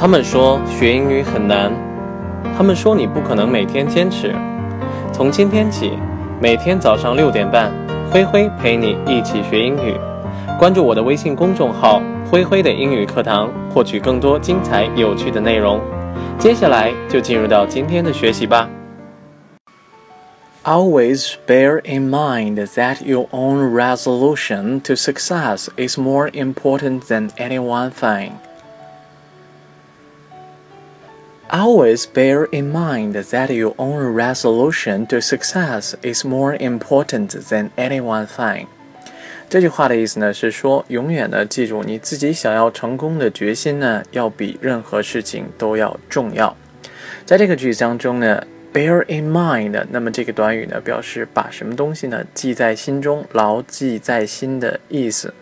他们说学英语很难，他们说你不可能每天坚持。从今天起，每天早上六点半，灰灰陪你一起学英语。关注我的微信公众号“灰灰的英语课堂”，获取更多精彩有趣的内容。接下来就进入到今天的学习吧。Always bear in mind that your own resolution to success is more important than any one thing. Always bear in mind that your own resolution to success is more important than any one thing. 这句话的意思呢是说，永远呢记住你自己想要成功的决心呢，要比任何事情都要重要。在这个句子当中呢，bear in mind，那么这个短语呢表示把什么东西呢记在心中，牢记在心的意思。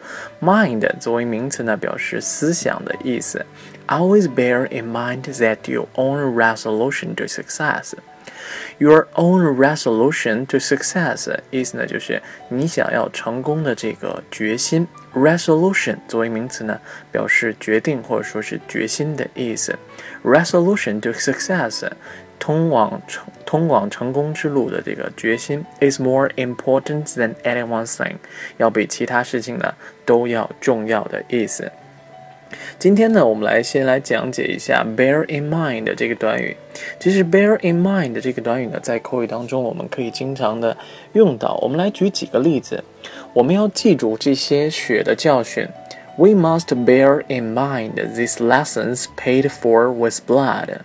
mind 作为名词呢表示思想的意思。Always bear in mind that your own resolution to success. Your own resolution to success 意思呢，就是你想要成功的这个决心。Resolution 作为名词呢，表示决定或者说是决心的意思。Resolution to success 通往成通往成功之路的这个决心 is more important than any one thing，要比其他事情呢都要重要的意思。 今天呢，我们来先来讲解一下 bear in mind 这个短语。其实 bear in mind 这个短语呢，在口语当中我们可以经常的用到。我们来举几个例子。我们要记住这些血的教训。We must bear in mind these lessons paid for with blood.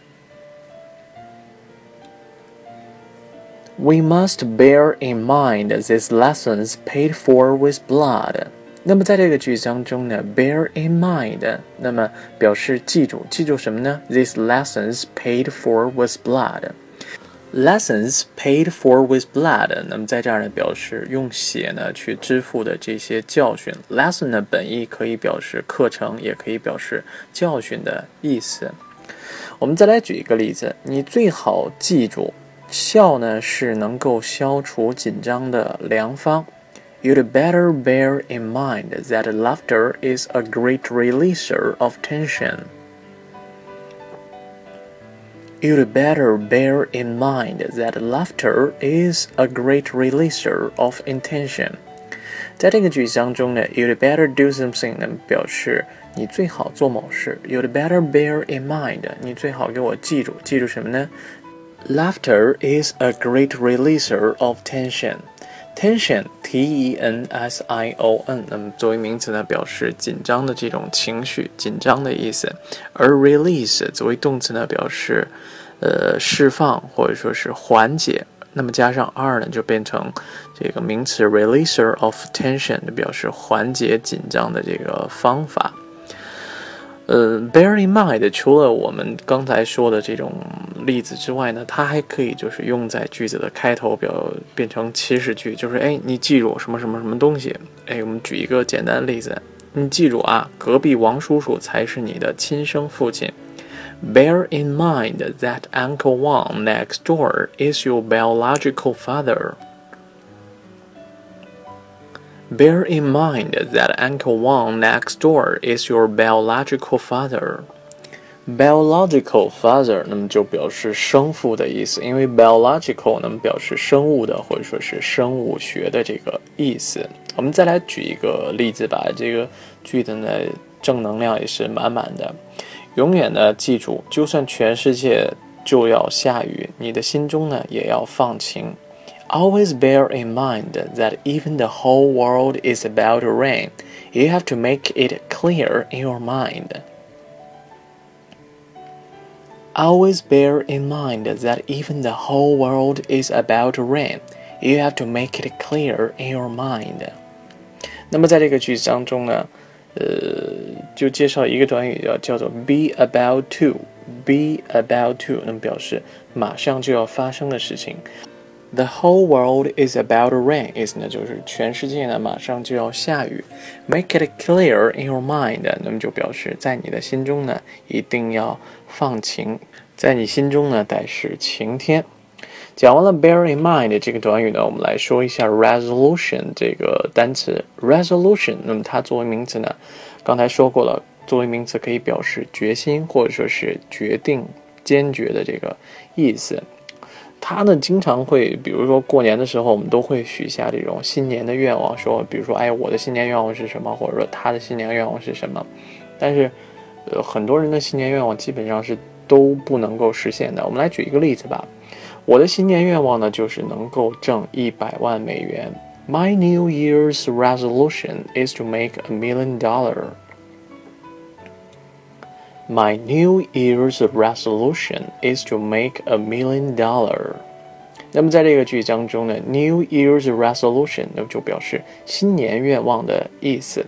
We must bear in mind these lessons paid for with blood. 那么在这个句子当中呢，bear in mind，那么表示记住，记住什么呢？These lessons paid for with blood。Lessons paid for with blood，那么在这儿呢，表示用血呢去支付的这些教训。Lesson 呢本意可以表示课程，也可以表示教训的意思。我们再来举一个例子，你最好记住，笑呢是能够消除紧张的良方。You'd better bear in mind that laughter is a great releaser of tension. You'd better bear in mind that laughter is a great releaser of intention. 在这个句子当中呢，you'd better do something 呢表示你最好做某事。You'd better bear in mind，你最好给我记住，记住什么呢？Laughter is a great releaser of tension. Tension，T E N S I O N，那么作为名词呢，表示紧张的这种情绪，紧张的意思。而 release 作为动词呢，表示呃释放或者说是缓解。那么加上 r 呢，就变成这个名词 releaser of tension，表示缓解紧张的这个方法。呃，bear in mind，除了我们刚才说的这种例子之外呢，它还可以就是用在句子的开头，表变成祈使句，就是哎，你记住什么什么什么东西？哎，我们举一个简单的例子，你记住啊，隔壁王叔叔才是你的亲生父亲。Bear in mind that Uncle Wang next door is your biological father. Bear in mind that Uncle Wang next door is your biological father. Biological father，那么就表示生父的意思，因为 biological 那么表示生物的或者说是生物学的这个意思。我们再来举一个例子吧，这个句子呢正能量也是满满的。永远呢记住，就算全世界就要下雨，你的心中呢也要放晴。Always bear in mind that even the whole world is about to rain, you have to make it clear in your mind. Always bear in mind that even the whole world is about to rain, you have to make it clear in your mind. 那么在这个句子当中呢，呃，就介绍一个短语叫叫做 be about to。be about to 那么表示马上就要发生的事情。 The whole world is about to rain，意思呢就是全世界呢马上就要下雨。Make it clear in your mind，那么就表示在你的心中呢一定要放晴，在你心中呢得是晴天。讲完了 bear in mind 这个短语呢，我们来说一下 resolution 这个单词。resolution，那么它作为名词呢，刚才说过了。作为名词可以表示决心或者说是决定、坚决的这个意思。他呢，经常会，比如说过年的时候，我们都会许下这种新年的愿望，说，比如说，哎，我的新年愿望是什么，或者说他的新年愿望是什么。但是，呃，很多人的新年愿望基本上是都不能够实现的。我们来举一个例子吧。我的新年愿望呢，就是能够挣一百万美元。My New Year's resolution is to make a million dollar. My New Year's resolution is to make a million dollar。那么在这个句子当中呢，New Year's resolution 那么就表示新年愿望的意思。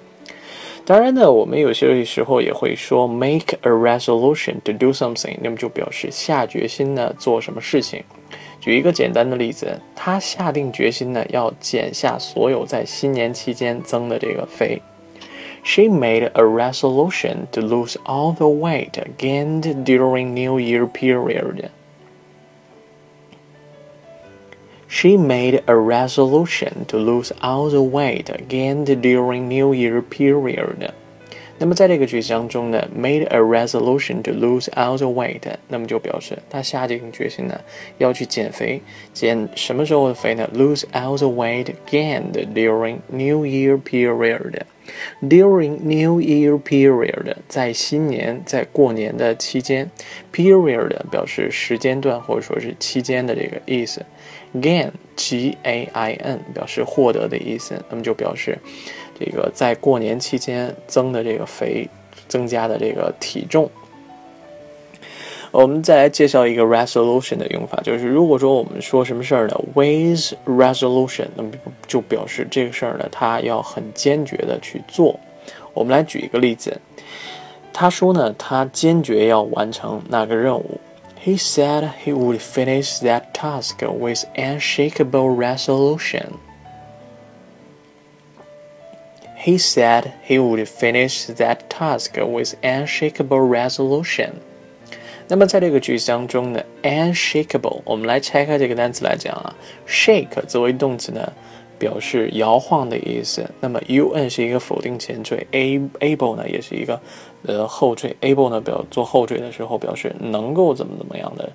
当然呢，我们有些时候也会说 make a resolution to do something，那么就表示下决心呢做什么事情。举一个简单的例子，他下定决心呢要减下所有在新年期间增的这个肥。She made a resolution to lose all the weight gained during New Year period. She made a resolution to lose all the weight gained during New Year period. 那么在这个句子当中呢，made a resolution to lose all the weight，那么就表示他下定决心呢要去减肥，减什么时候的肥呢？lose all the weight gained during New Year period。During New Year period，在新年在过年的期间，period 表示时间段或者说是期间的这个意思。Gain G A I N 表示获得的意思，那么就表示。这个在过年期间增的这个肥，增加的这个体重。我们再来介绍一个 resolution 的用法，就是如果说我们说什么事儿呢，with resolution，那么就表示这个事儿呢，他要很坚决的去做。我们来举一个例子，他说呢，他坚决要完成那个任务。He said he would finish that task with unshakable resolution. He said he would finish that task with unshakable resolution. 那么在这个句子当中呢，unshakable，我们来拆开这个单词来讲啊，shake 作为动词呢， 表示摇晃的意思。那么 un 是一个否定前缀，a able 呢也是一个呃后缀，able 呢表做后缀的时候表示能够怎么怎么样的。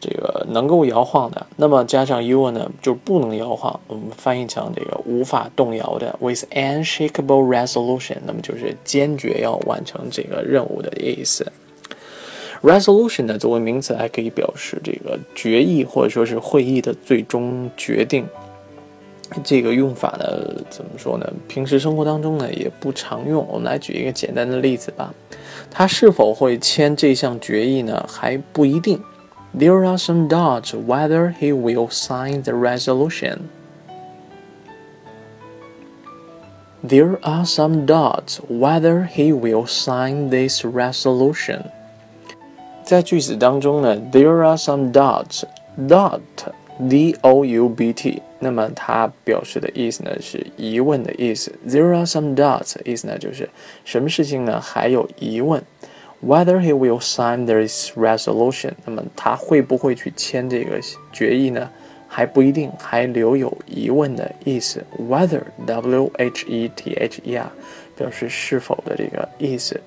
这个能够摇晃的，那么加上 un 呢，就不能摇晃。我们翻译成这个无法动摇的，with unshakable resolution，那么就是坚决要完成这个任务的意思。resolution 呢，作为名词还可以表示这个决议或者说是会议的最终决定。这个用法呢，怎么说呢？平时生活当中呢也不常用。我们来举一个简单的例子吧。他是否会签这项决议呢？还不一定。There are some doubts whether he will sign the resolution. There are some doubts whether he will sign this resolution. 在句子当中呢，there are some doubts. Doubt, D-O-U-B-T，那么它表示的意思呢是疑问的意思。There are some doubts，意思呢就是什么事情呢还有疑问。Whether he will sign this resolution，那么他会不会去签这个决议呢？还不一定，还留有疑问的意思。Whether，W-H-E-T-H-E-R，表示是否的这个意思。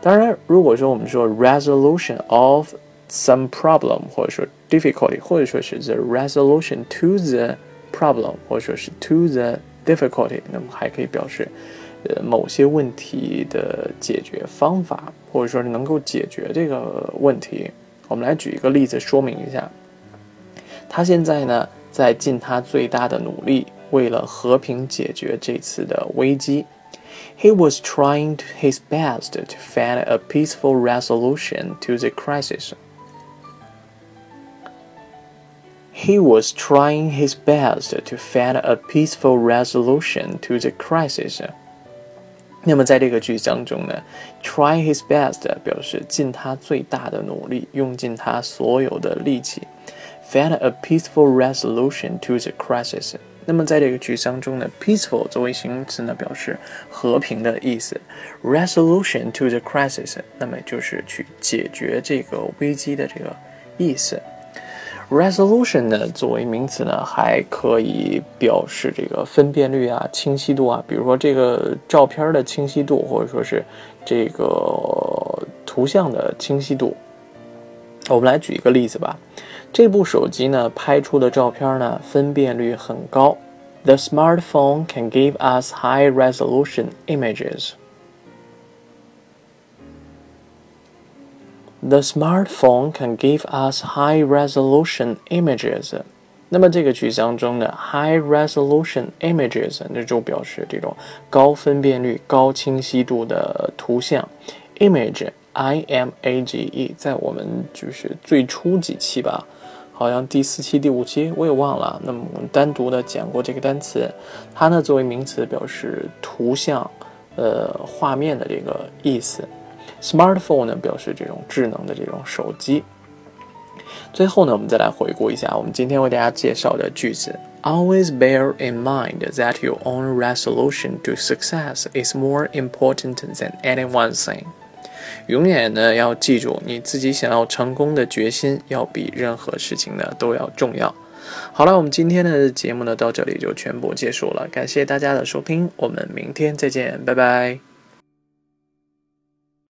当然，如果说我们说 resolution of some problem，或者说 difficulty，或者说是 the resolution to the problem，或者说是 to the difficulty，那么还可以表示。呃，某些问题的解决方法，或者说是能够解决这个问题，我们来举一个例子说明一下。他现在呢，在尽他最大的努力，为了和平解决这次的危机。He was trying his best to find a peaceful resolution to the crisis. He was trying his best to find a peaceful resolution to the crisis. 那么在这个句子当中呢，try his best 表示尽他最大的努力，用尽他所有的力气，find a peaceful resolution to the crisis。那么在这个句子当中呢，peaceful 作为形容词呢，表示和平的意思，resolution to the crisis，那么就是去解决这个危机的这个意思。 Resolution 呢，作为名词呢，还可以表示这个分辨率啊、清晰度啊。比如说这个照片的清晰度，或者说是这个图像的清晰度。我们来举一个例子吧。这部手机呢，拍出的照片呢，分辨率很高。The smartphone can give us high-resolution images. The smartphone can give us high-resolution images. 那么这个句子当中的 high-resolution images 那就表示这种高分辨率、高清晰度的图像。image i m a g e 在我们就是最初几期吧，好像第四期、第五期我也忘了。那么我们单独的讲过这个单词，它呢作为名词表示图像、呃画面的这个意思。Smartphone 呢表示这种智能的这种手机。最后呢，我们再来回顾一下我们今天为大家介绍的句子。Always bear in mind that your own resolution to success is more important than anyone's thing. 永远呢要记住，你自己想要成功的决心要比任何事情呢都要重要。好了，我们今天的节目呢到这里就全部结束了，感谢大家的收听，我们明天再见，拜拜。